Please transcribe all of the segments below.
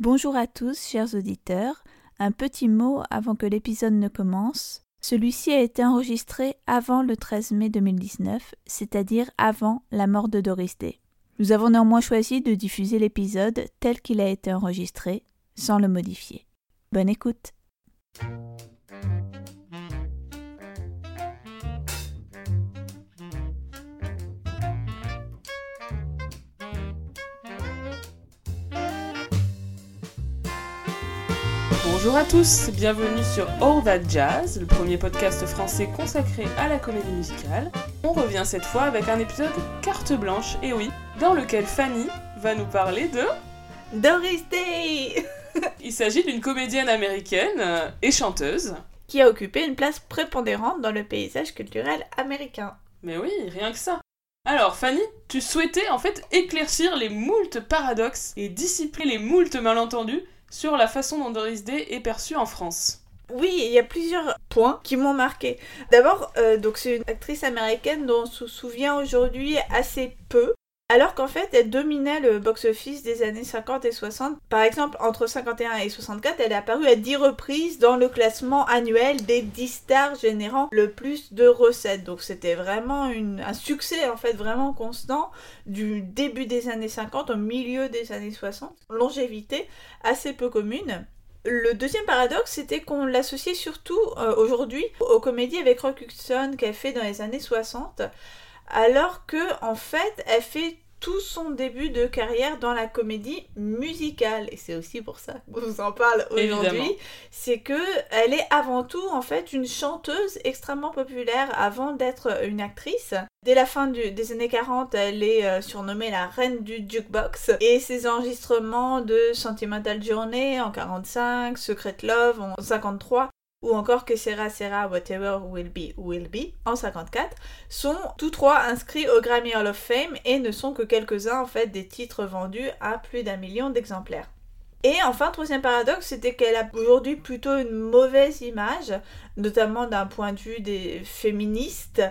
Bonjour à tous, chers auditeurs. Un petit mot avant que l'épisode ne commence. Celui-ci a été enregistré avant le 13 mai 2019, c'est-à-dire avant la mort de Doris Day. Nous avons néanmoins choisi de diffuser l'épisode tel qu'il a été enregistré, sans le modifier. Bonne écoute. Bonjour à tous, bienvenue sur All That Jazz, le premier podcast français consacré à la comédie musicale. On revient cette fois avec un épisode carte blanche, et oui, dans lequel Fanny va nous parler de... Doris Day Il s'agit d'une comédienne américaine euh, et chanteuse. Qui a occupé une place prépondérante dans le paysage culturel américain. Mais oui, rien que ça. Alors Fanny, tu souhaitais en fait éclaircir les moultes paradoxes et dissiper les moultes malentendus sur la façon dont Doris Day est perçue en France. Oui, il y a plusieurs points qui m'ont marqué. D'abord, euh, donc c'est une actrice américaine dont on se souvient aujourd'hui assez peu. Alors qu'en fait, elle dominait le box-office des années 50 et 60. Par exemple, entre 51 et 64, elle est apparue à 10 reprises dans le classement annuel des 10 stars générant le plus de recettes. Donc c'était vraiment un succès en fait vraiment constant du début des années 50 au milieu des années 60. Longévité assez peu commune. Le deuxième paradoxe, c'était qu'on l'associait surtout euh, aujourd'hui aux comédies avec Rock Hudson qu'elle fait dans les années 60 alors que en fait elle fait tout son début de carrière dans la comédie musicale. Et c'est aussi pour ça qu'on vous en parle aujourd'hui. C'est que elle est avant tout en fait une chanteuse extrêmement populaire avant d'être une actrice. Dès la fin des années 40, elle est euh, surnommée la reine du jukebox. Et ses enregistrements de Sentimental Journey en 45, Secret Love en 53 ou encore que Sera Sera Whatever Will Be Will Be en 54 sont tous trois inscrits au Grammy Hall of Fame et ne sont que quelques-uns en fait des titres vendus à plus d'un million d'exemplaires. Et enfin, troisième paradoxe, c'était qu'elle a aujourd'hui plutôt une mauvaise image, notamment d'un point de vue des féministes.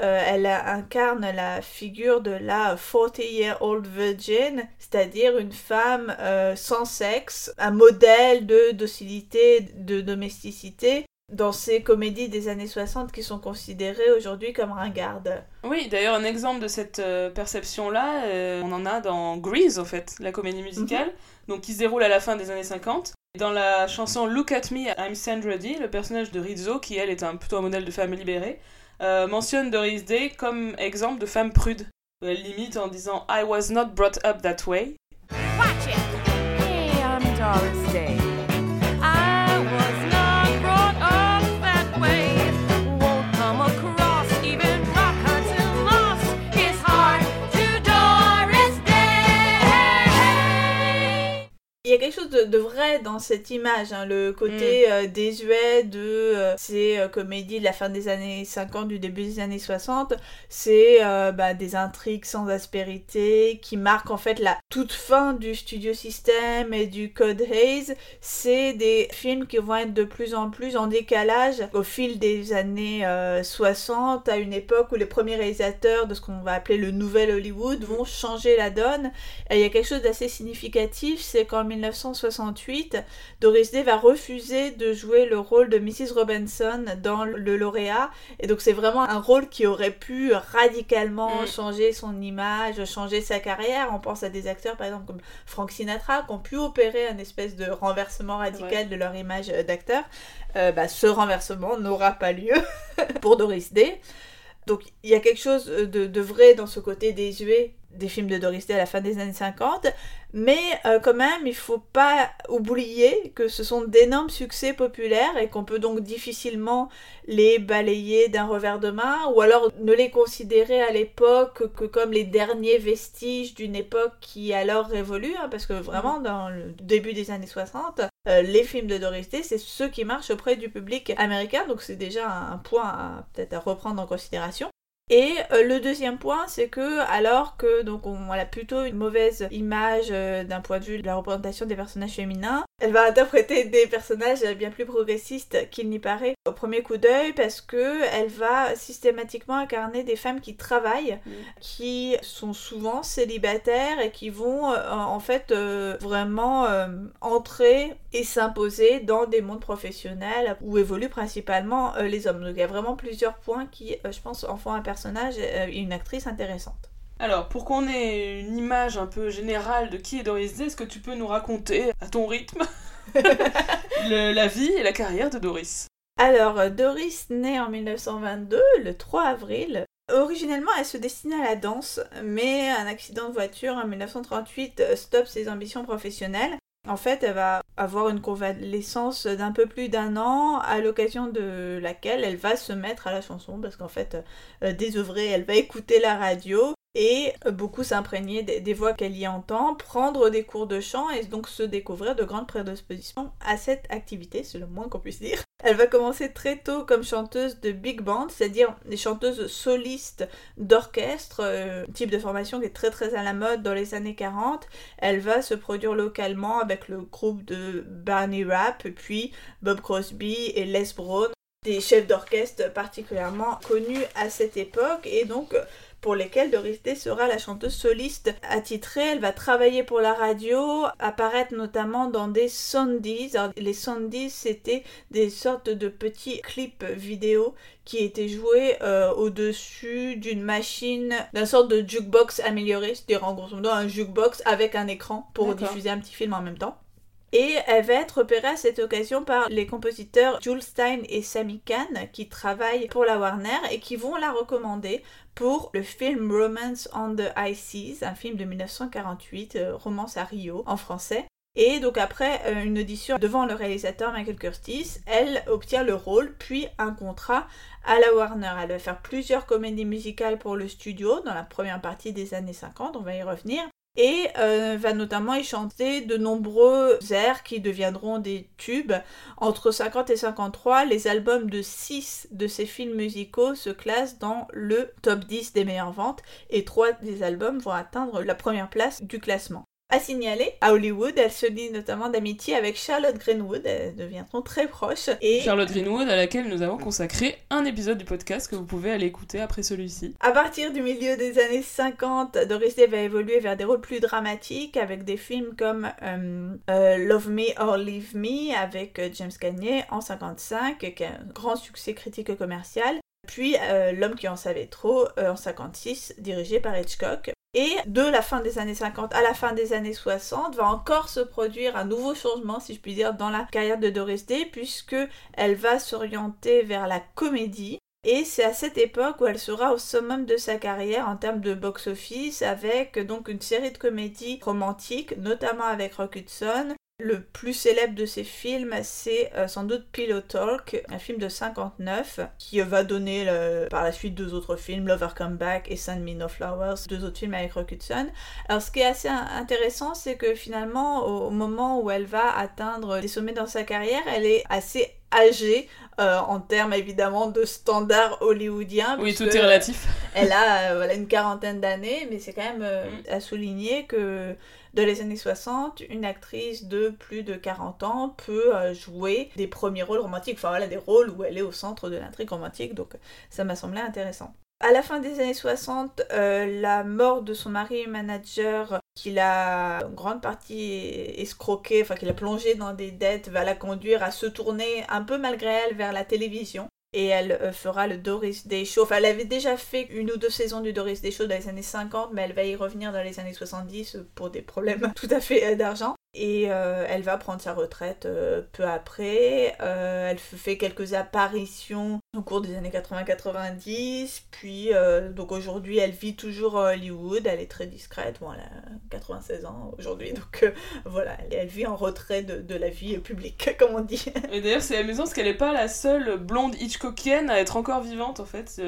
Euh, elle incarne la figure de la 40-year-old virgin, c'est-à-dire une femme euh, sans sexe, un modèle de docilité, de domesticité, dans ces comédies des années 60 qui sont considérées aujourd'hui comme ringardes. Oui, d'ailleurs, un exemple de cette euh, perception-là, on en a dans Grease, en fait, la comédie musicale. Mhm donc qui se déroule à la fin des années 50. Dans la chanson Look at Me, I'm Sandra Dee, le personnage de Rizzo, qui elle est un, plutôt un modèle de femme libérée, euh, mentionne Doris Day comme exemple de femme prude. Elle limite en disant I was not brought up that way. Watch it. Hey, I'm Doris Day. Il y a quelque chose de, vrai dans cette image, hein, le côté mm. euh, désuet de euh, ces euh, comédies de la fin des années 50, du début des années 60. C'est bah, des intrigues sans aspérité qui marquent en fait la toute fin du studio system et du code Haze. C'est des films qui vont être de plus en plus en décalage au fil des années 60, à une époque où les premiers réalisateurs de ce qu'on va appeler le nouvel Hollywood vont changer la donne. Et il y a quelque chose d'assez significatif, c'est qu'en 1968, Doris Day va refuser de jouer le rôle de Mrs. Robinson dans Le Lauréat. Et donc c'est vraiment un rôle qui aurait pu radicalement mm. changer son image, changer sa carrière. On pense à des acteurs par exemple comme Frank Sinatra qui ont pu opérer un espèce de renversement radical de leur image d'acteur. Euh, bah, ce renversement n'aura pas lieu pour Doris Day. Donc il y a quelque chose de, de vrai dans ce côté désuet des films de Doris Day à la fin des années 50, mais euh, quand même, il faut pas oublier que ce sont d'énormes succès populaires et qu'on peut donc difficilement les balayer d'un revers de main, ou alors ne les considérer à l'époque que comme les derniers vestiges d'une époque qui alors révolue, hein, parce que vraiment, dans le début des années 60, euh, les films de Doris Day, c'est ceux qui marchent auprès du public américain, donc c'est déjà un point peut-être à reprendre en considération. Et euh, le deuxième point, c'est que alors que donc on a plutôt une mauvaise image euh, d'un point de vue de la représentation des personnages féminins, Elle va interpréter des personnages bien plus progressistes qu'il n'y paraît au premier coup d'œil parce que elle va systématiquement incarner des femmes qui travaillent, Mm. qui sont souvent célibataires et qui vont euh, en fait euh, vraiment euh, entrer et s'imposer dans des mondes professionnels où évoluent principalement les hommes. Donc il y a vraiment plusieurs points qui, je pense, en font un personnage et une actrice intéressante. Alors, pour qu'on ait une image un peu générale de qui est Doris Day, est-ce que tu peux nous raconter, à ton rythme, le- la vie et la carrière de Doris? Alors, euh, Doris naît en 1922, le 3 avril. Originellement, elle se destinait à la danse, mais un accident de voiture en 1938 euh, stoppe ses ambitions professionnelles. En fait, elle va avoir une convalescence d'un peu plus d'un an, à l'occasion de laquelle elle va se mettre à la chanson, parce qu'en fait, euh, désœuvrée, elle va écouter la radio et euh, beaucoup s'imprégner des, voix qu'elle y entend, prendre des cours de chant et donc se découvrir de grandes prédispositions à cette activité, c'est le moins qu'on puisse dire. Elle va commencer très tôt comme chanteuse de big band, c'est-à-dire des chanteuses solistes d'orchestre, euh, type de formation qui est très très à la mode dans les années 40. Elle va se produire localement avec le groupe de Barney Rapp, puis Bob Crosby et Les Brown, des chefs d'orchestre particulièrement connus à cette époque et donc pour lesquels Doris Day sera la chanteuse soliste attitrée. Elle va travailler pour la radio, apparaître notamment dans des sondies. Les sondies, c'était des sortes de petits clips vidéo qui étaient joués euh, au-dessus d'une machine, d'une sorte de jukebox amélioré, c'est-à-dire en grosso modo un jukebox avec un écran pour diffuser un petit film en même temps. Et elle va être repérée à cette occasion par les compositeurs Jules Stein et Sammy Kahn qui travaillent pour la Warner et qui vont la recommander pour le film Romance on the High Seas, un film de 1948, euh, Romance à Rio en français. Et donc après euh, une audition devant le réalisateur Michael Curtis, elle obtient le rôle puis un contrat à la Warner. Elle va faire plusieurs comédies musicales pour le studio dans la première partie des années 50, on va y revenir et euh, va notamment y chanter de nombreux airs qui deviendront des tubes. Entre 50 et 53, les albums de 6 de ces films musicaux se classent dans le top 10 des meilleures ventes et 3 des albums vont atteindre la première place du classement. À signaler, à Hollywood, elle se lie notamment d'amitié avec Charlotte Greenwood, elles deviendront très proches. Et Charlotte Greenwood, à laquelle nous avons consacré un épisode du podcast que vous pouvez aller écouter après celui-ci. À partir du milieu des années 50, Doris Day va évoluer vers des rôles plus dramatiques avec des films comme euh, euh, Love Me or Leave Me avec euh, James Cagney en 55, qui a un grand succès critique et commercial. Puis euh, L'homme qui en savait trop euh, en 56, dirigé par Hitchcock. Et de la fin des années 50 à la fin des années 60 va encore se produire un nouveau changement, si je puis dire, dans la carrière de Doris Day, puisque elle va s'orienter vers la comédie. Et c'est à cette époque où elle sera au summum de sa carrière en termes de box-office, avec donc une série de comédies romantiques, notamment avec Rock Hudson. Le plus célèbre de ces films, c'est euh, sans doute Pillow Talk, un film de 59, qui va donner le- par la suite deux autres films, Lover Come Back et Send Me No Flowers, deux autres films avec Rock Hudson. Alors ce qui est assez in- intéressant, c'est que finalement, au moment où elle va atteindre des sommets dans sa carrière, elle est assez âgée euh, en termes évidemment de standards hollywoodiens. Oui, tout est relatif. Elle a euh, voilà, une quarantaine d'années, mais c'est quand même euh, Mm. à souligner que dans les années 60, une actrice de plus de 40 ans peut jouer des premiers rôles romantiques, enfin voilà, des rôles où elle est au centre de l'intrigue romantique, donc ça m'a semblé intéressant. À la fin des années 60, euh, la mort de son mari manager, qui l'a en grande partie escroqué, enfin qui l'a plongé dans des dettes, va la conduire à se tourner un peu malgré elle vers la télévision. Et elle euh, fera le Doris Day Show. Enfin, elle avait déjà fait une ou deux saisons du Doris Day Show dans les années 50, mais elle va y revenir dans les années 70 pour des problèmes tout à fait euh, d'argent. Et euh, elle va prendre sa retraite euh, peu après. Euh, elle fait quelques apparitions au cours des années 80-90. Puis, donc aujourd'hui, elle vit toujours à Hollywood. Elle est très discrète. Bon, elle a 96 ans aujourd'hui. Donc voilà, elle, vit en retrait de, de la vie publique, comme on dit. Et d'ailleurs, c'est amusant parce qu'elle n'est pas la seule blonde Hitchcockienne à être encore vivante en fait.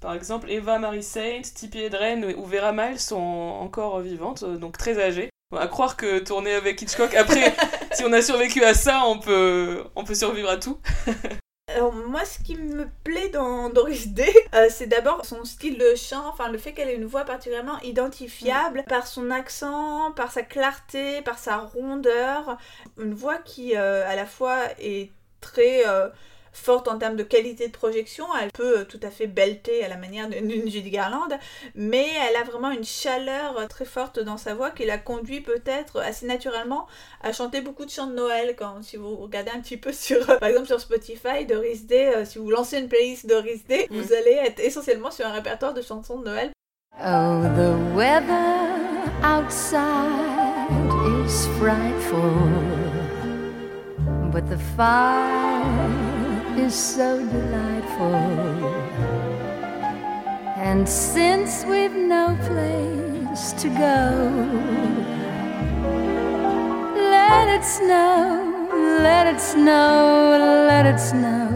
Par exemple, Eva Marie Saint, Tippi Hedren ou Vera Miles sont encore vivantes, donc très âgées. À croire que tourner avec Hitchcock, après, si on a survécu à ça, on peut, on peut survivre à tout. Alors moi, ce qui me plaît dans Doris Day, euh, c'est d'abord son style de chant, enfin le fait qu'elle ait une voix particulièrement identifiable par son accent, par sa clarté, par sa rondeur, une voix qui euh, à la fois est très euh, forte en termes de qualité de projection, elle peut euh, tout à fait belter à la manière d'une Judy Garland, mais elle a vraiment une chaleur euh, très forte dans sa voix qui la conduit peut-être assez naturellement à chanter beaucoup de chants de Noël. Quand, si vous regardez un petit peu sur, euh, par exemple sur Spotify, Doris Day, si vous lancez une playlist Doris Day, vous allez être essentiellement sur un répertoire de chansons de Noël. Oh, the weather outside is frightful, but the fire is so delightful. And since we've no place to go, let it snow, let it snow, let it snow.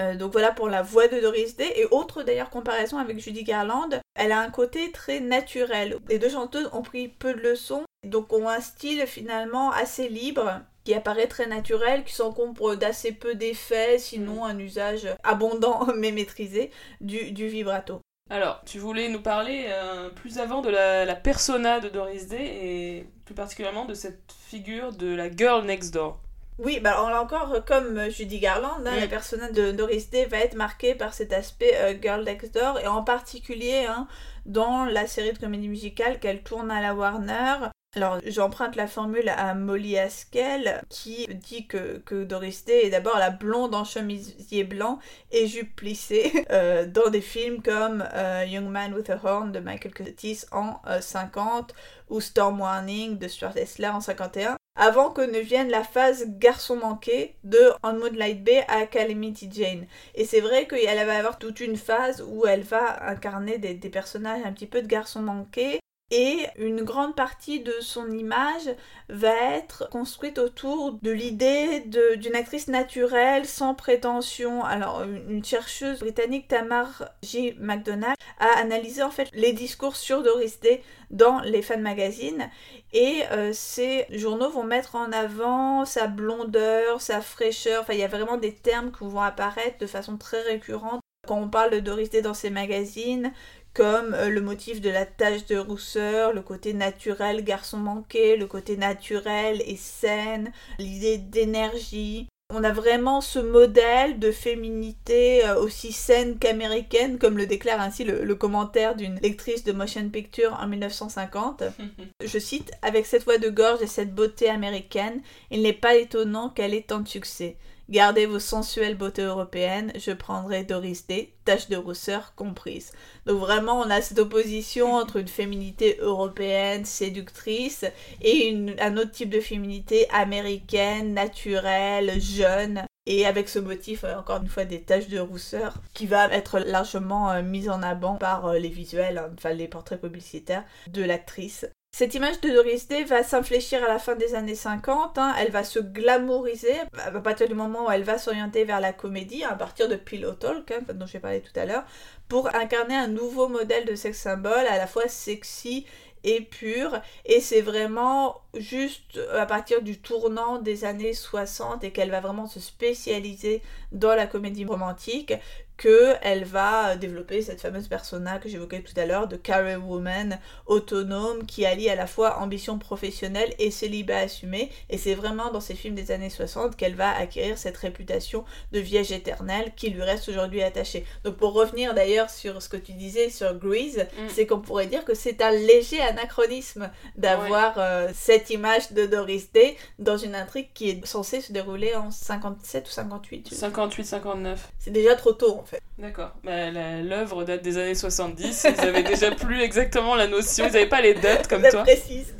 Euh, donc voilà pour la voix de Doris Day. Et autre d'ailleurs comparaison avec Judy Garland, elle a un côté très naturel. Les deux chanteuses ont pris peu de leçons, donc ont un style finalement assez libre qui apparaît très naturel, qui s'encombre d'assez peu d'effets, sinon un usage abondant mais maîtrisé du, du vibrato. Alors, tu voulais nous parler euh, plus avant de la, la persona de Doris Day et plus particulièrement de cette figure de la girl next door. Oui, bah alors là encore, euh, comme Judy Garland, hein, Mm. la personnage de Doris Day va être marquée par cet aspect euh, Girl Next Door, et en particulier hein, dans la série de comédie musicale qu'elle tourne à la Warner. Alors, j'emprunte la formule à Molly Haskell, qui dit que, que Doris Day est d'abord la blonde en chemisier blanc et jupe plissée euh, dans des films comme euh, Young Man with a Horn de Michael Curtis en euh, 50 ou Storm Warning de Stuart Hessler en 51 avant que ne vienne la phase garçon manqué de On Moonlight Bay à Calamity Jane. Et c'est vrai qu'elle va avoir toute une phase où elle va incarner des personnages un petit peu de garçon manqué. Et une grande partie de son image va être construite autour de l'idée d'une actrice naturelle, sans prétention. Alors, une chercheuse britannique, Tamar J. McDonald, a analysé en fait les discours sur Doris Day dans les fan magazines et euh, ces journaux vont mettre en avant sa blondeur, sa fraîcheur, enfin il y a vraiment des termes qui vont apparaître de façon très récurrente quand on parle de Doris Day dans ces magazines, comme euh, le motif de la tache de rousseur, le côté naturel garçon manqué, le côté naturel et saine, l'idée d'énergie. On a vraiment ce modèle de féminité euh, aussi saine qu'américaine, comme le déclare ainsi le, le commentaire d'une lectrice de motion picture en 1950. Je cite Avec cette voix de gorge et cette beauté américaine, il n'est pas étonnant qu'elle ait tant de succès. Gardez vos sensuelles beautés européennes, je prendrai Doris Day, tache de rousseur comprise. Donc vraiment, on a cette opposition entre une féminité européenne séductrice et un autre type de féminité américaine, naturelle, jeune. Et avec ce motif, euh, encore une fois, des taches de rousseur qui va être largement euh, mise en avant par euh, les visuels, hein, enfin les portraits publicitaires de l'actrice. Cette image de Doris Day va s'infléchir à la fin des années 50, hein, elle va se glamouriser à partir du moment où elle va s'orienter vers la comédie, à partir de Pillow Talk, hein, dont j'ai parlé tout à l'heure, pour incarner un nouveau modèle de sex symbole à la fois sexy et pur. Et c'est vraiment juste à partir du tournant des années 60 et qu'elle va vraiment se spécialiser dans la comédie romantique que elle va développer cette fameuse persona que j'évoquais tout à l'heure de career woman autonome qui allie à la fois ambition professionnelle et célibat assumé et c'est vraiment dans ces films des années 60 qu'elle va acquérir cette réputation de vierge éternelle qui lui reste aujourd'hui attachée. Donc pour revenir d'ailleurs sur ce que tu disais sur Grease, Mm. c'est qu'on pourrait dire que c'est un léger anachronisme d'avoir euh, cette image de Doris Day dans une intrigue qui est censée se dérouler en 57 ou 58. 58-59. C'est déjà trop tôt en fait. D'accord. Bah, L'œuvre date des années 70. Ils avaient déjà plus exactement la notion. Ils n'avaient pas les dates comme toi. précise.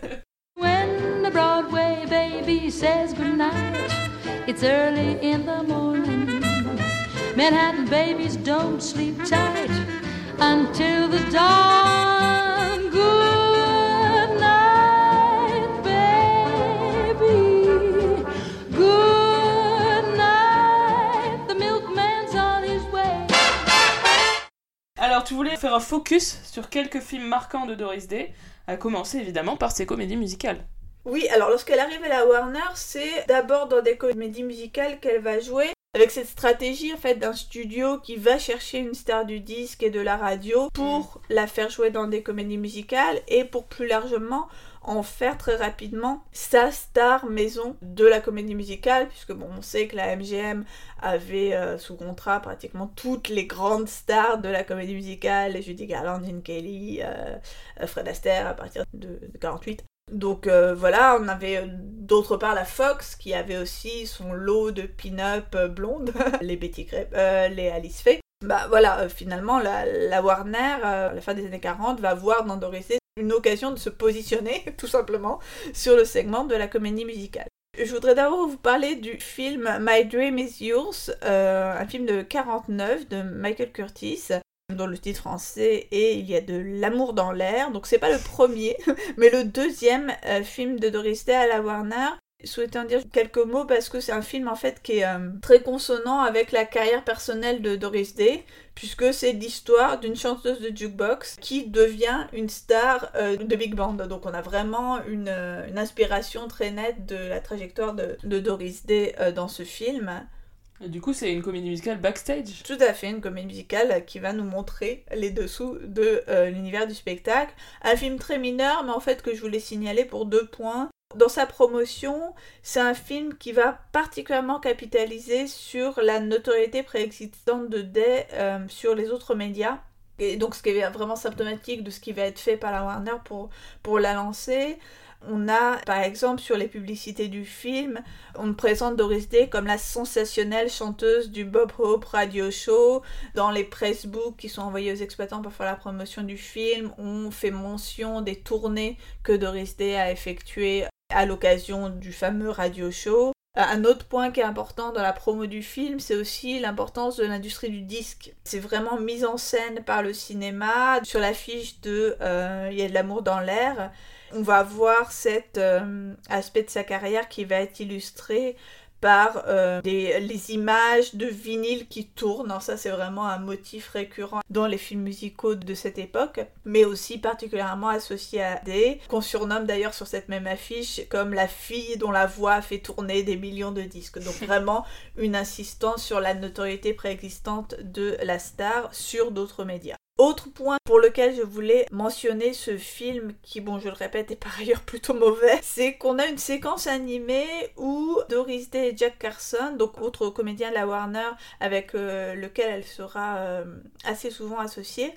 When the Broadway baby says goodnight, it's early in the morning. Manhattan babies don't sleep tight until the dawn. Faire un focus sur quelques films marquants de Doris Day, à commencer évidemment par ses comédies musicales. Oui, alors lorsqu'elle arrive à la Warner, c'est d'abord dans des comédies musicales qu'elle va jouer. Avec cette stratégie en fait d'un studio qui va chercher une star du disque et de la radio pour la faire jouer dans des comédies musicales et pour plus largement en faire très rapidement sa star maison de la comédie musicale, puisque bon, on sait que la MGM avait euh, sous contrat pratiquement toutes les grandes stars de la comédie musicale, Judy Garland, Gene Kelly, euh, euh, Fred Astaire à partir de, 48. Donc voilà, on avait d'autre part la Fox qui avait aussi son lot de pin-up blondes, les Betty Grape, les Alice Faye. Bah voilà, finalement la, Warner, à la fin des années 40, va voir dans une occasion de se positionner, tout simplement, sur le segment de la comédie musicale. Je voudrais d'abord vous parler du film My Dream is Yours, euh, un film de 49 de Michael Curtis, dont le titre français est Il y a de l'amour dans l'air. Donc c'est pas le premier, mais le deuxième euh, film de Doris Day à la Warner souhaitais en dire quelques mots parce que c'est un film en fait qui est euh, très consonant avec la carrière personnelle de Doris Day puisque c'est l'histoire d'une chanteuse de jukebox qui devient une star euh, de big band. Donc on a vraiment une, euh, inspiration très nette de la trajectoire de, Doris Day dans ce film. Et du coup, c'est une comédie musicale backstage Tout à fait, une comédie musicale qui va nous montrer les dessous de l'univers du spectacle. Un film très mineur, mais en fait que je voulais signaler pour deux points. Dans sa promotion, c'est un film qui va particulièrement capitaliser sur la notoriété préexistante de Day euh, sur les autres médias. Et donc ce qui est vraiment symptomatique de ce qui va être fait par la Warner pour, pour la lancer. On a, par exemple, sur les publicités du film, on présente Doris Day comme la sensationnelle chanteuse du Bob Hope Radio Show. Dans les pressbooks qui sont envoyés aux exploitants pour faire la promotion du film, on fait mention des tournées que Doris Day a effectuées à l'occasion du fameux radio show. Euh, un autre point qui est important dans la promo du film, c'est aussi l'importance de l'industrie du disque. C'est vraiment mis en scène par le cinéma. Sur l'affiche de euh, Il y a de l'amour dans l'air, on va voir cet euh, aspect de sa carrière qui va être illustré par euh, les images de vinyle qui tournent. ça, c'est vraiment un motif récurrent dans les films musicaux de cette époque, mais aussi particulièrement associé à des, qu'on surnomme d'ailleurs sur cette même affiche comme la fille dont la voix fait tourner des millions de disques. Donc vraiment une insistance sur la notoriété préexistante de la star sur d'autres médias. Autre point pour lequel je voulais mentionner ce film, qui, bon, je le répète, est par ailleurs plutôt mauvais, c'est qu'on a une séquence animée où Doris Day et Jack Carson, donc autre comédien de la Warner avec euh, lequel elle sera euh, assez souvent associée,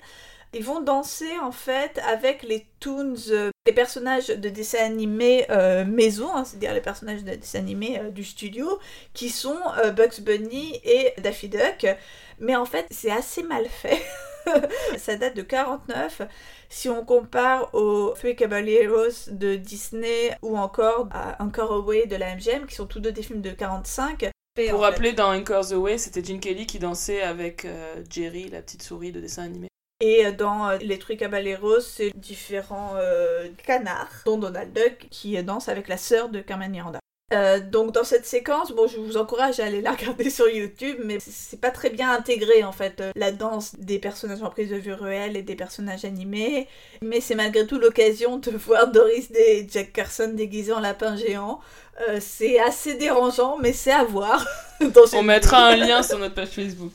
ils vont danser en fait avec les toons, euh, les personnages de dessins animés maison, hein, c'est-à-dire les personnages de dessins animés du studio, qui sont Bugs Bunny et Daffy Duck. Mais en fait, c'est assez mal fait. ça date de 49. Si on compare aux Three Caballeros de Disney ou encore à Encore Away de la MGM, qui sont tous deux des films de 45. Pour rappeler, dans Encore the Way, c'était Gene Kelly qui dansait avec euh, Jerry, la petite souris de dessin animé. Et dans euh, Les Three Caballeros, c'est différents euh, canards, dont Donald Duck, qui danse avec la sœur de Carmen Miranda. Euh, donc dans cette séquence, bon, je vous encourage à aller la regarder sur YouTube, mais c'est pas très bien intégré en fait euh, la danse des personnages en prise de vue réelle et des personnages animés. Mais c'est malgré tout l'occasion de voir Doris Day et Jack Carson déguisés en lapin géant. Euh, c'est assez dérangeant, mais c'est à voir. On mettra un lien sur notre page Facebook.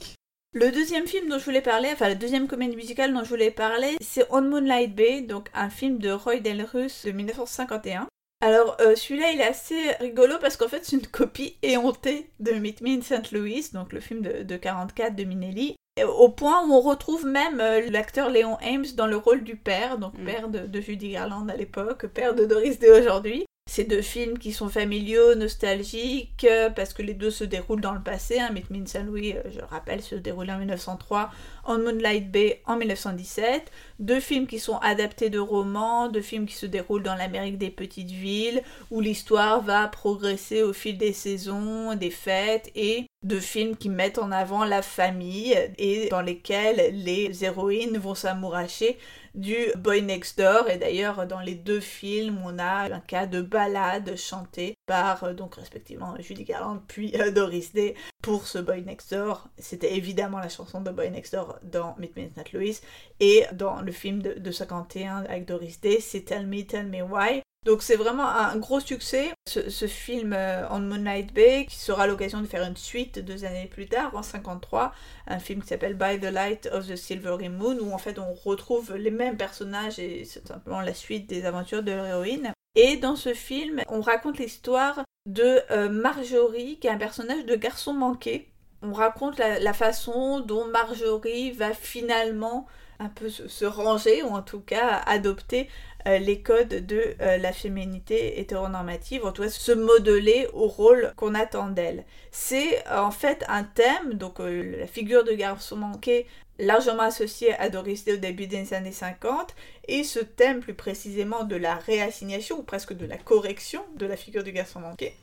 Le deuxième film dont je voulais parler, enfin la deuxième comédie musicale dont je voulais parler, c'est On Moonlight Bay, donc un film de Roy Delrus de 1951. Alors euh, celui-là il est assez rigolo parce qu'en fait c'est une copie éhontée de Meet Me in St. Louis, donc le film de, de 44 de Minelli, au point où on retrouve même euh, l'acteur Léon Ames dans le rôle du père, donc mm. père de, de, Judy Garland à l'époque, père de Doris Day aujourd'hui. Ces deux films qui sont familiaux, nostalgiques, euh, parce que les deux se déroulent dans le passé. Hein. Meet Me in St. Louis, je le rappelle, se déroule en 1903, On Moonlight Bay en 1917 deux films qui sont adaptés de romans, deux films qui se déroulent dans l'Amérique des petites villes, où l'histoire va progresser au fil des saisons, des fêtes, et deux films qui mettent en avant la famille et dans lesquels les héroïnes vont s'amouracher du Boy Next Door. Et d'ailleurs, dans les deux films, on a un cas de ballade chantée par, euh, donc respectivement, Judy Garland puis euh, Doris Day pour ce Boy Next Door. C'était évidemment la chanson de Boy Next Door dans Meet Me Louis et dans le film de, 51 avec Doris Day, c'est Tell Me, Tell Me Why. Donc c'est vraiment un gros succès, ce, film euh, On Moonlight Bay, qui sera l'occasion de faire une suite deux années plus tard, en 53, un film qui s'appelle By the Light of the Silvery Moon, où en fait on retrouve les mêmes personnages et c'est simplement la suite des aventures de l'héroïne. Et dans ce film, on raconte l'histoire de euh, Marjorie, qui est un personnage de garçon manqué. On raconte la façon dont Marjorie va finalement un peu se, ranger ou en tout cas adopter euh, les codes de euh, la féminité hétéronormative, en tout cas se modeler au rôle qu'on attend d'elle. C'est euh, en fait un thème, donc la figure de garçon manqué largement associée à Doris Day au début des années 50, et ce thème plus précisément de la réassignation ou presque de la correction de la figure du garçon manqué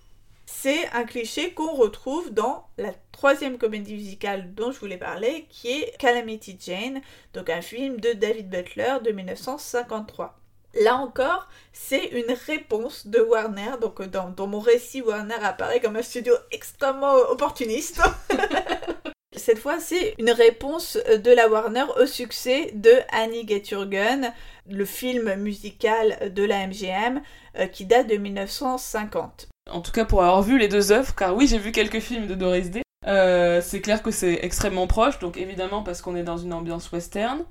c'est un cliché qu'on retrouve dans la troisième comédie musicale dont je voulais parler, qui est Calamity Jane, donc un film de David Butler de 1953. Là encore, c'est une réponse de Warner. Donc, dans, dans, mon récit, Warner apparaît comme un studio extrêmement opportuniste. Cette fois, c'est une réponse de la Warner au succès de Annie Get Your Gun, le film musical de la MGM euh, qui date de 1950. En tout cas, pour avoir vu les deux œuvres, car oui, j'ai vu quelques films de Doris Day, euh, c'est clair que c'est extrêmement proche, donc évidemment parce qu'on est dans une ambiance western.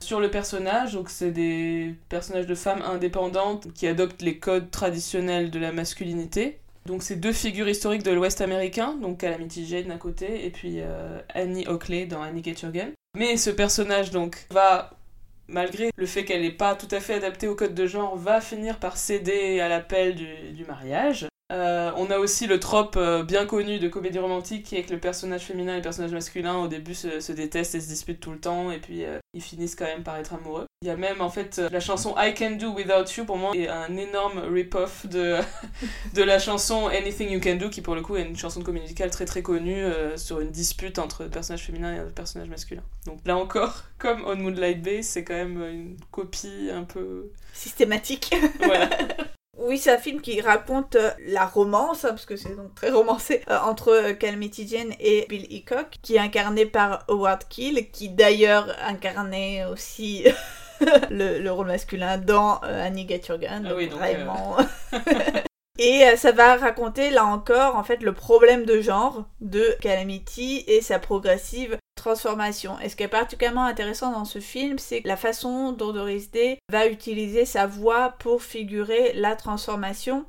Sur le personnage, donc c'est des personnages de femmes indépendantes qui adoptent les codes traditionnels de la masculinité. Donc c'est deux figures historiques de l'Ouest américain, donc Calamity Jane d'un côté et puis euh, Annie Oakley dans Annie Gun. Mais ce personnage donc va malgré le fait qu'elle n'est pas tout à fait adaptée au code de genre, va finir par céder à l'appel du, mariage. Euh, on a aussi le trope euh, bien connu de comédie romantique qui est que le personnage féminin et le personnage masculin au début se, détestent et se disputent tout le temps et puis euh, ils finissent quand même par être amoureux. Il y a même en fait la chanson I Can Do Without You pour moi est un énorme rip-off de, de la chanson Anything You Can Do qui pour le coup est une chanson de comédie musicale très très connue sur une dispute entre le personnage féminin et le personnage masculin. Donc là encore, comme On Moonlight Bay, c'est quand même une copie un peu... Systématique. voilà. Oui, c'est un film qui raconte euh, la romance, hein, parce que c'est donc très romancé, euh, entre euh, et Bill Hickok, qui est incarné par Howard Keel, qui d'ailleurs incarnait aussi le, rôle masculin dans Annie Get Your Gun. Ah oui, vraiment. Et ça va raconter là encore en fait le problème de genre de Calamity et sa progressive transformation. Et ce qui est particulièrement intéressant dans ce film, c'est la façon dont Doris Day va utiliser sa voix pour figurer la transformation.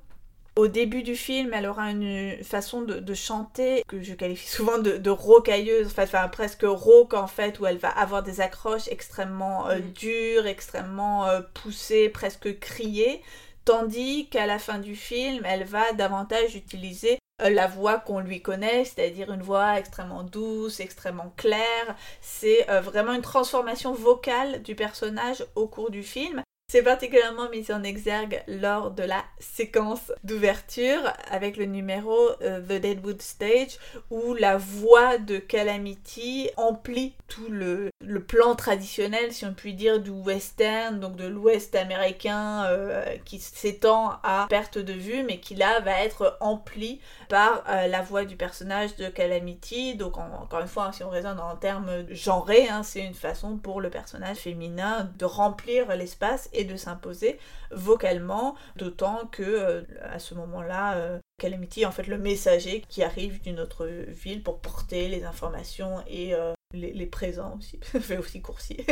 Au début du film, elle aura une façon de, chanter que je qualifie souvent de, rocailleuse, en fait, enfin presque rauque en fait, où elle va avoir des accroches extrêmement euh, mm. dures, extrêmement euh, poussées, presque criées, tandis qu'à la fin du film, elle va davantage utiliser euh, la voix qu'on lui connaît, c'est-à-dire une voix extrêmement douce, extrêmement claire. C'est euh, vraiment une transformation vocale du personnage au cours du film. C'est particulièrement mis en exergue lors de la séquence d'ouverture avec le numéro euh, The Deadwood Stage où la voix de Calamity emplit tout le, plan traditionnel, si on peut dire, du western, donc de l'ouest américain euh, qui s'étend à perte de vue, mais qui là va être empli par euh, la voix du personnage de Calamity. Donc encore une fois, si on raisonne en termes genrés, hein, c'est une façon pour le personnage féminin de remplir l'espace et de s'imposer vocalement, d'autant que euh, à ce moment-là, euh, Calamity est en fait le messager qui arrive d'une autre ville pour porter les informations et euh, les, présents aussi, fait aussi coursier,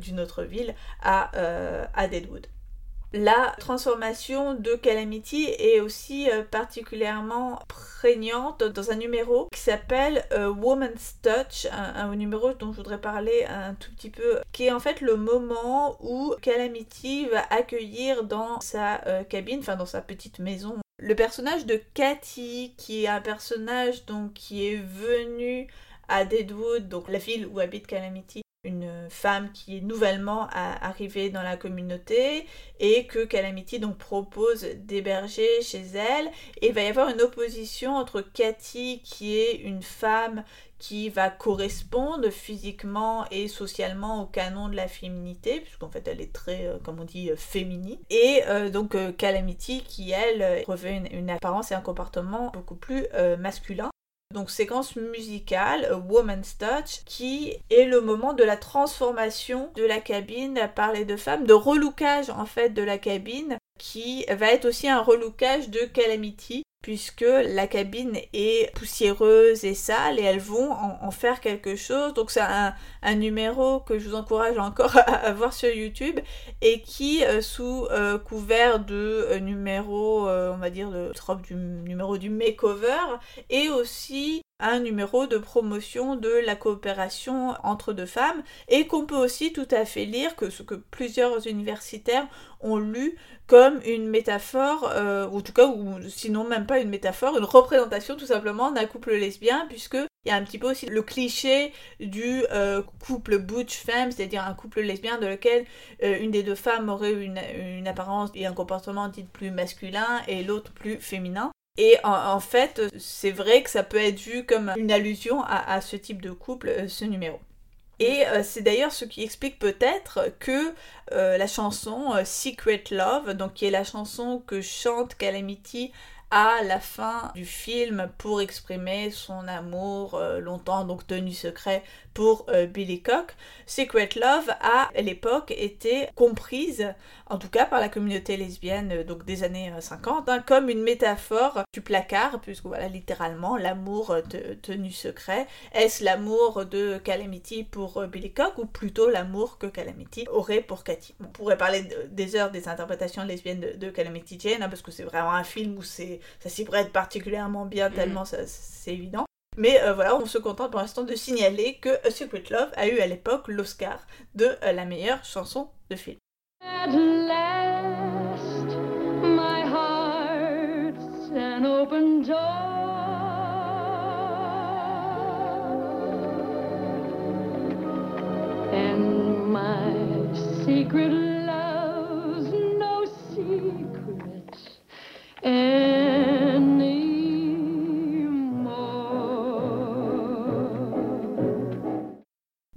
d'une autre ville à Deadwood la transformation de Calamity est aussi euh, particulièrement prégnante dans un numéro qui s'appelle euh, Woman's Touch, un, numéro dont je voudrais parler un tout petit peu, qui est en fait le moment où Calamity va accueillir dans sa euh, cabine, enfin dans sa petite maison, le personnage de Cathy, qui est un personnage qui est venu à Deadwood, donc la ville où habite Calamity, femme qui est nouvellement arrivée dans la communauté et que Calamity donc propose d'héberger chez elle et il va y avoir une opposition entre Cathy qui est une femme qui va correspondre physiquement et socialement au canon de la féminité, puisqu'en fait elle est très, euh, comme on dit, euh, féminine. Et euh, donc Calamity qui, elle, revêt une, apparence et un comportement beaucoup plus masculin donc séquence musicale, Woman's Touch, qui est le moment de la transformation de la cabine par les deux femmes, de relookage en fait de la cabine qui va être aussi un relookage de Calamity puisque la cabine est poussiéreuse et sale et elles vont en, faire quelque chose. Donc c'est un, numéro que je vous encourage encore à, voir sur YouTube et qui, euh, sous euh, couvert de euh, numéro, on va dire, de du numéro du makeover, est aussi un numéro de promotion de la coopération entre deux femmes et qu'on peut aussi tout à fait lire que ce que plusieurs universitaires ont lu comme une métaphore, euh, ou en tout cas, ou sinon même pas une métaphore, une représentation tout simplement d'un couple lesbien, puisque il y a un petit peu aussi le cliché du euh, couple butch-femme, c'est-à-dire un couple lesbien dans lequel euh, une des deux femmes aurait une, apparence et un comportement dit plus masculin et l'autre plus féminin. Et en, fait, c'est vrai que ça peut être vu comme une allusion à, ce type de couple, euh, ce numéro. Et c'est d'ailleurs ce qui explique peut-être que la chanson Secret Love, donc qui est la chanson que chante Calamity à la fin du film pour exprimer son amour longtemps donc tenu secret pour euh, Billy Cock, Secret Love a à l'époque été comprise, en tout cas par la communauté lesbienne euh, donc des années 50, euh, hein, comme une métaphore du placard, puisque voilà littéralement l'amour tenu secret. Est-ce l'amour de Calamity pour Billy Cock ou plutôt l'amour que Calamity aurait pour Cathy? On pourrait parler des heures des interprétations lesbiennes de, Calamity Jane, hein, parce que c'est vraiment un film où ça s'y prête particulièrement bien, mm-hmm. tellement c'est évident. Mais euh, voilà, on se contente pour l'instant de signaler que A Secret Love a eu à l'époque l'Oscar de euh, la meilleure chanson de film.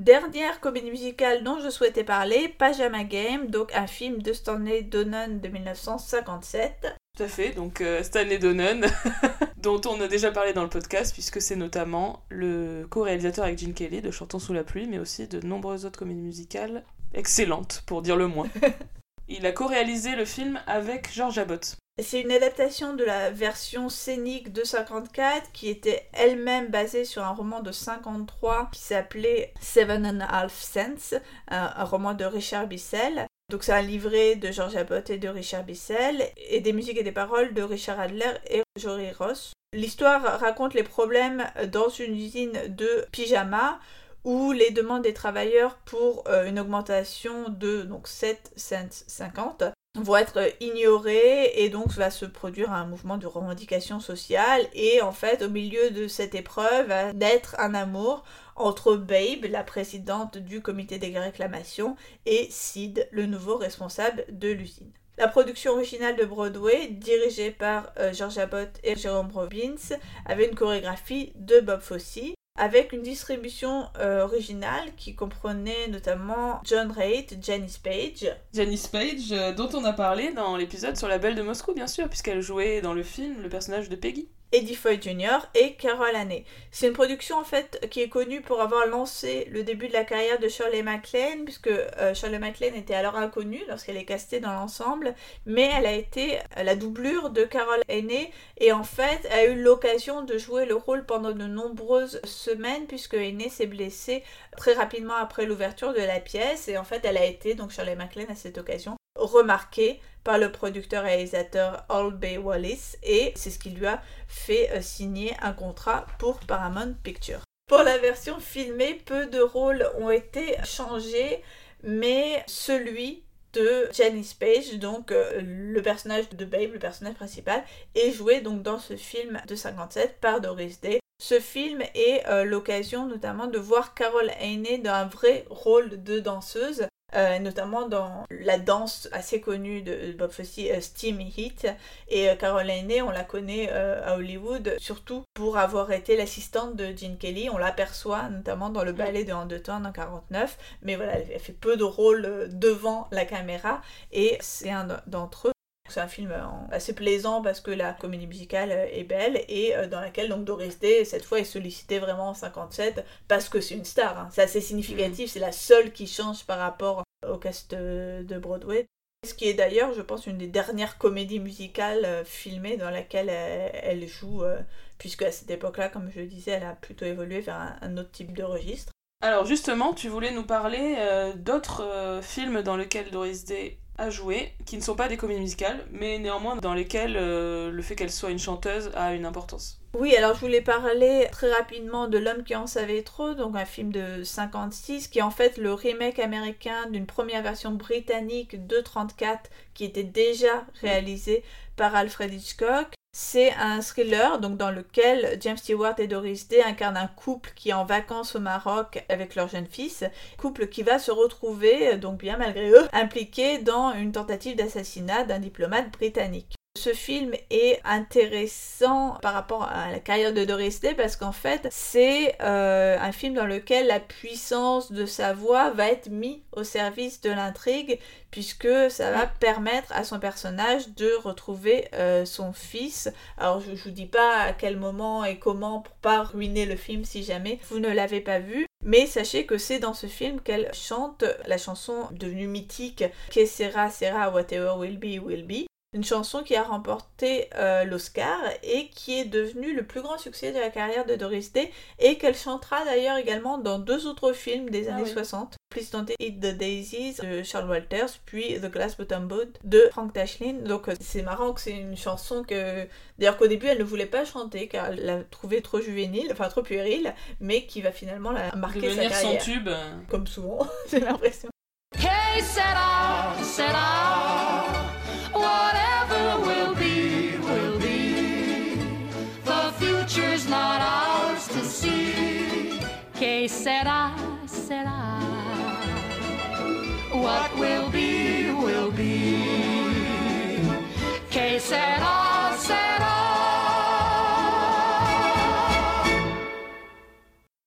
Dernière comédie musicale dont je souhaitais parler, Pajama Game, donc un film de Stanley Donen de 1957. Tout à fait, donc euh, Stanley Donen, dont on a déjà parlé dans le podcast, puisque c'est notamment le co-réalisateur avec Gene Kelly de Chantons sous la pluie, mais aussi de nombreuses autres comédies musicales excellentes, pour dire le moins. Il a co-réalisé le film avec George Abbott. C'est une adaptation de la version scénique de 54 qui était elle-même basée sur un roman de 53 qui s'appelait Seven and a Half Cents, un, roman de Richard Bissell. Donc c'est un livret de George Abbott et de Richard Bissell et des musiques et des paroles de Richard Adler et Jory Ross. L'histoire raconte les problèmes dans une usine de pyjama où les demandes des travailleurs pour euh, une augmentation de donc 7 cents 50 vont être ignorés et donc va se produire un mouvement de revendication sociale et en fait au milieu de cette épreuve va naître un amour entre Babe, la présidente du comité des réclamations, et Sid, le nouveau responsable de l'usine. La production originale de Broadway, dirigée par euh, George Abbott et Jerome Robbins, avait une chorégraphie de Bob Fosse avec une distribution euh, originale qui comprenait notamment John Raitt, Janice Page. Janice Page, euh, dont on a parlé dans l'épisode sur la Belle de Moscou, bien sûr, puisqu'elle jouait dans le film le personnage de Peggy. Eddie Foy Jr. et Carol Anney. C'est une production en fait qui est connue pour avoir lancé le début de la carrière de Shirley MacLaine, puisque euh, Shirley MacLaine était alors inconnue lorsqu'elle est castée dans l'ensemble, mais elle a été la doublure de Carol Anney et en fait a eu l'occasion de jouer le rôle pendant de nombreuses semaines puisque Anney s'est blessée très rapidement après l'ouverture de la pièce et en fait elle a été donc Shirley MacLaine à cette occasion remarquée par le producteur réalisateur All Bay Wallis et c'est ce qui lui a fait euh, signer un contrat pour Paramount Pictures. Pour la version filmée, peu de rôles ont été changés, mais celui de Janice Page, donc euh, le personnage de Babe, le personnage principal, est joué donc dans ce film de 57 par Doris Day. Ce film est euh, l'occasion notamment de voir Carol Haney dans un vrai rôle de danseuse euh, notamment dans la danse assez connue de Bob Fosse, euh, Steam Heat. Et euh, Caroline on la connaît à Hollywood, surtout pour avoir été l'assistante de Gene Kelly. On l'aperçoit notamment dans le ballet de Anderton en 49. Mais voilà, elle fait peu de rôles devant la caméra et c'est un d'entre eux. C'est un film assez plaisant parce que la comédie musicale est belle et dans laquelle donc Doris Day cette fois est sollicitée vraiment en 57 parce que c'est une star. Hein. C'est assez significatif, mm. c'est la seule qui change par rapport au cast de Broadway. Ce qui est d'ailleurs, je pense, une des dernières comédies musicales euh, filmées dans laquelle elle, joue, euh, puisque à cette époque-là, comme je le disais, elle a plutôt évolué vers un, un autre type de registre. Alors justement, tu voulais nous parler euh, d'autres euh, films dans lesquels Doris Day a joué, qui ne sont pas des comédies musicales, mais néanmoins dans lesquels euh, le fait qu'elle soit une chanteuse a une importance. Oui, alors je voulais parler très rapidement de L'homme qui en savait trop, donc un film de 56 qui est en fait le remake américain d'une première version britannique de 34 qui était déjà réalisée par Alfred Hitchcock. C'est un thriller donc dans lequel James Stewart et Doris Day incarnent un couple qui est en vacances au Maroc avec leur jeune fils, couple qui va se retrouver donc bien malgré eux impliqué dans une tentative d'assassinat d'un diplomate britannique. Ce film est intéressant par rapport à la carrière de Doris Day parce qu'en fait c'est euh, un film dans lequel la puissance de sa voix va être mise au service de l'intrigue puisque ça va permettre à son personnage de retrouver euh, son fils. Alors je, je vous dis pas à quel moment et comment pour pas ruiner le film si jamais vous ne l'avez pas vu. Mais sachez que c'est dans ce film qu'elle chante la chanson devenue mythique Que sera sera whatever will be will be une chanson qui a remporté euh, l'Oscar et qui est devenue le plus grand succès de la carrière de Doris Day et qu'elle chantera d'ailleurs également dans deux autres films des Ah années oui. 60. Please Don't Eat the Daisies de Charles Walters, puis The Glass Bottom Boat de Frank Tashlin. Donc euh, c'est marrant que c'est une chanson que, d'ailleurs qu'au début elle ne voulait pas chanter car elle l'a trouvée trop juvénile, enfin trop puérile, mais qui va finalement la marquer sa Devenir son carrière. tube. euh, Comme souvent, j'ai l'impression. K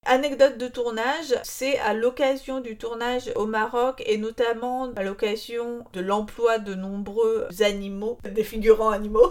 Anecdote de tournage, c'est à l'occasion du tournage au Maroc et notamment à l'occasion de l'emploi de nombreux animaux, des figurants animaux,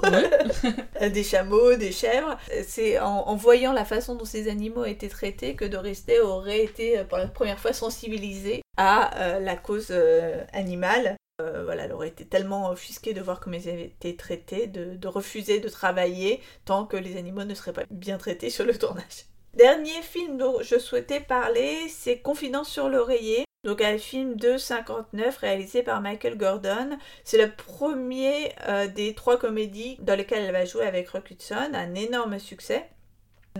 des chameaux, des chèvres. C'est en, en voyant la façon dont ces animaux étaient traités que Doris Day aurait été euh, pour la première fois sensibilisée à euh, la cause euh, animale. Euh, voilà, elle aurait été tellement offusquée de voir comment ils avaient été traités, de, de refuser de travailler tant que les animaux ne seraient pas bien traités sur le tournage. Dernier film dont je souhaitais parler, c'est Confidence sur l'oreiller. Donc un film de 59 réalisé par Michael Gordon. C'est le premier euh, des trois comédies dans lesquelles elle va jouer avec Rock Hudson, un énorme succès.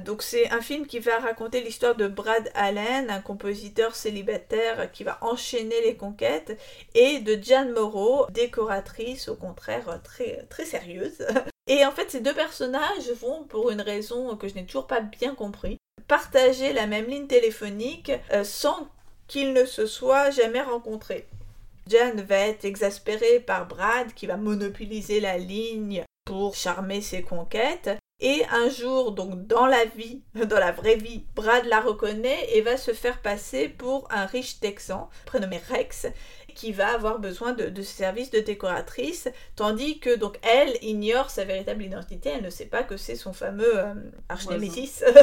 Donc c'est un film qui va raconter l'histoire de Brad Allen, un compositeur célibataire qui va enchaîner les conquêtes, et de Jan Morrow, décoratrice au contraire très, très sérieuse. Et en fait ces deux personnages vont, pour une raison que je n'ai toujours pas bien compris, partager la même ligne téléphonique euh, sans qu'ils ne se soient jamais rencontrés. Jan va être exaspérée par Brad qui va monopoliser la ligne pour charmer ses conquêtes. Et un jour, donc dans la vie, dans la vraie vie, Brad la reconnaît et va se faire passer pour un riche Texan, prénommé Rex, qui va avoir besoin de, de services de décoratrice, tandis que donc elle ignore sa véritable identité, elle ne sait pas que c'est son fameux euh, arch-némésis.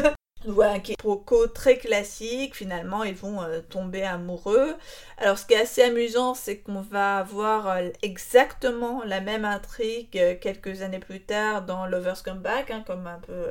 Voilà, un quiproquo très classique, finalement ils vont euh, tomber amoureux. Alors ce qui est assez amusant, c'est qu'on va avoir euh, exactement la même intrigue euh, quelques années plus tard dans Lovers Come Back, hein, comme un peu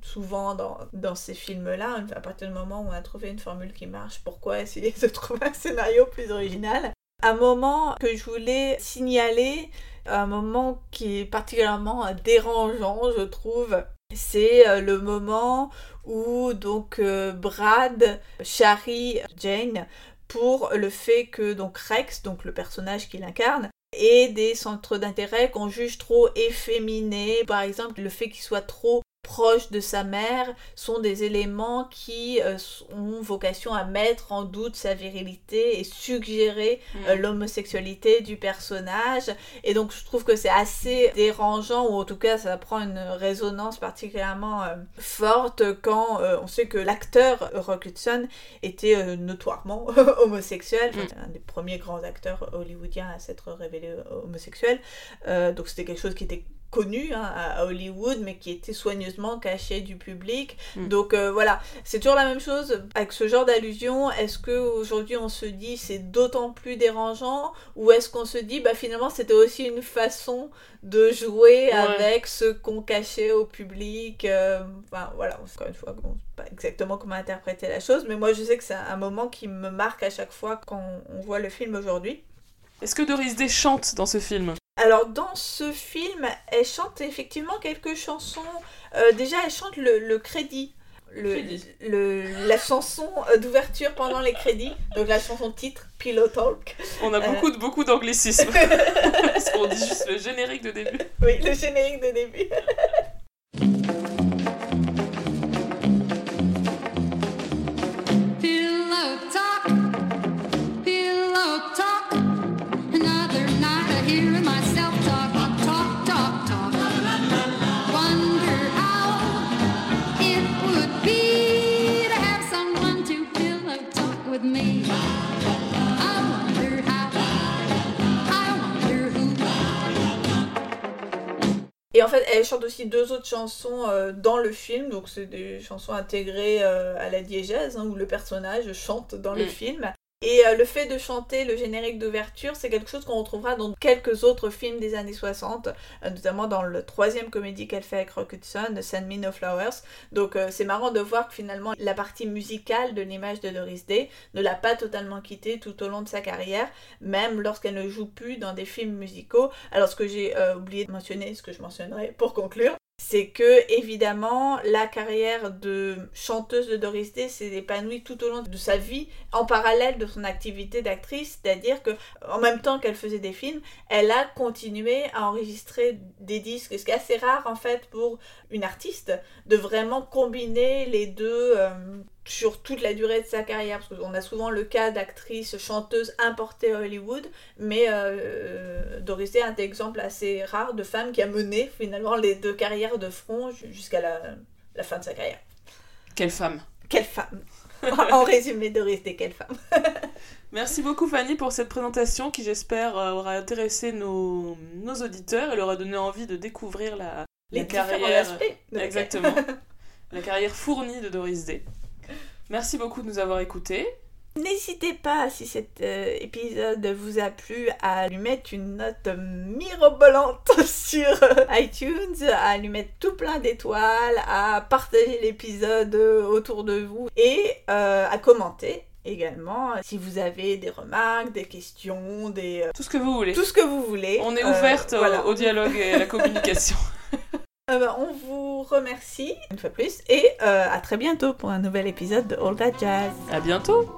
souvent dans, dans ces films-là. À partir du moment où on a trouvé une formule qui marche, pourquoi essayer de trouver un scénario plus original? Un moment que je voulais signaler, un moment qui est particulièrement dérangeant, je trouve, c'est euh, le moment où donc euh, Brad charrie Jane pour le fait que donc Rex, donc le personnage qu'il incarne, ait des centres d'intérêt qu'on juge trop efféminés. Par exemple, le fait qu'il soit trop proche de sa mère sont des éléments qui euh, ont vocation à mettre en doute sa virilité et suggérer euh, l'homosexualité du personnage. Et donc je trouve que c'est assez dérangeant, ou en tout cas ça prend une résonance particulièrement euh, forte quand on sait que l'acteur Rock Hudson était notoirement homosexuel, Mm. un des premiers grands acteurs hollywoodiens à s'être révélé homosexuel. Donc c'était quelque chose qui était connu hein, à Hollywood, mais qui était soigneusement caché du public. Mm. Donc euh, voilà, c'est toujours la même chose avec ce genre d'allusion. Est-ce que aujourd'hui on se dit c'est d'autant plus dérangeant, ou est-ce qu'on se dit bah finalement c'était aussi une façon de jouer Ouais. avec ce qu'on cachait au public. euh, Enfin voilà, encore une fois, bon, pas exactement comment interpréter la chose, mais moi je sais que c'est un moment qui me marque à chaque fois quand on voit le film aujourd'hui. Est-ce que Doris Day chante dans ce film? Alors dans ce film, elle chante effectivement quelques chansons. Euh, déjà, elle chante le, le crédit. Le, Crédit. le- la chanson d'ouverture pendant les crédits, donc la chanson titre Pillow Talk. On a Euh. beaucoup, de, beaucoup d'anglicisme. Parce qu'on dit juste le générique de début. Oui, le générique de début. Pillow talk, Et en fait, elle chante aussi deux autres chansons euh, dans le film, donc c'est des chansons intégrées euh, à la diégèse, hein, où le personnage chante dans le Mm. film. Et euh, le fait de chanter le générique d'ouverture, c'est quelque chose qu'on retrouvera dans quelques autres films des années 60, euh, notamment dans le troisième comédie qu'elle fait avec Rock Hudson, Send Me No Flowers. Donc euh, c'est marrant de voir que finalement la partie musicale de l'image de Doris Day ne l'a pas totalement quittée tout au long de sa carrière, même lorsqu'elle ne joue plus dans des films musicaux. Alors ce que j'ai euh, oublié de mentionner, ce que je mentionnerai pour conclure, c'est que évidemment la carrière de chanteuse de Doris Day s'est épanouie tout au long de sa vie en parallèle de son activité d'actrice, c'est-à-dire que en même temps qu'elle faisait des films, elle a continué à enregistrer des disques, ce qui est assez rare en fait pour une artiste de vraiment combiner les deux euh, sur toute la durée de sa carrière, parce qu'on a souvent le cas d'actrices chanteuses importées à Hollywood, mais euh, Doris Day est un exemple assez rare de femme qui a mené finalement les deux carrières de front ju- jusqu'à la, la fin de sa carrière. Quelle femme. Quelle femme En résumé, Doris Day, quelle femme Merci beaucoup Fanny pour cette présentation qui j'espère euh, aura intéressé nos, nos auditeurs et leur a donné envie de découvrir la, Les la différents carrière. aspects de la Exactement. la carrière fournie de Doris Day. Merci beaucoup de nous avoir écoutés. N'hésitez pas, si cet euh, épisode vous a plu, à lui mettre une note mirobolante sur euh, iTunes, à lui mettre tout plein d'étoiles, à partager l'épisode euh, autour de vous et euh, à commenter également si vous avez des remarques, des questions, des Tout ce que vous voulez. tout ce que vous voulez. On est ouverte au, dialogue et à la communication. Euh, bah, on vous remercie une fois plus et euh, à très bientôt pour un nouvel épisode de All That Jazz. à bientôt.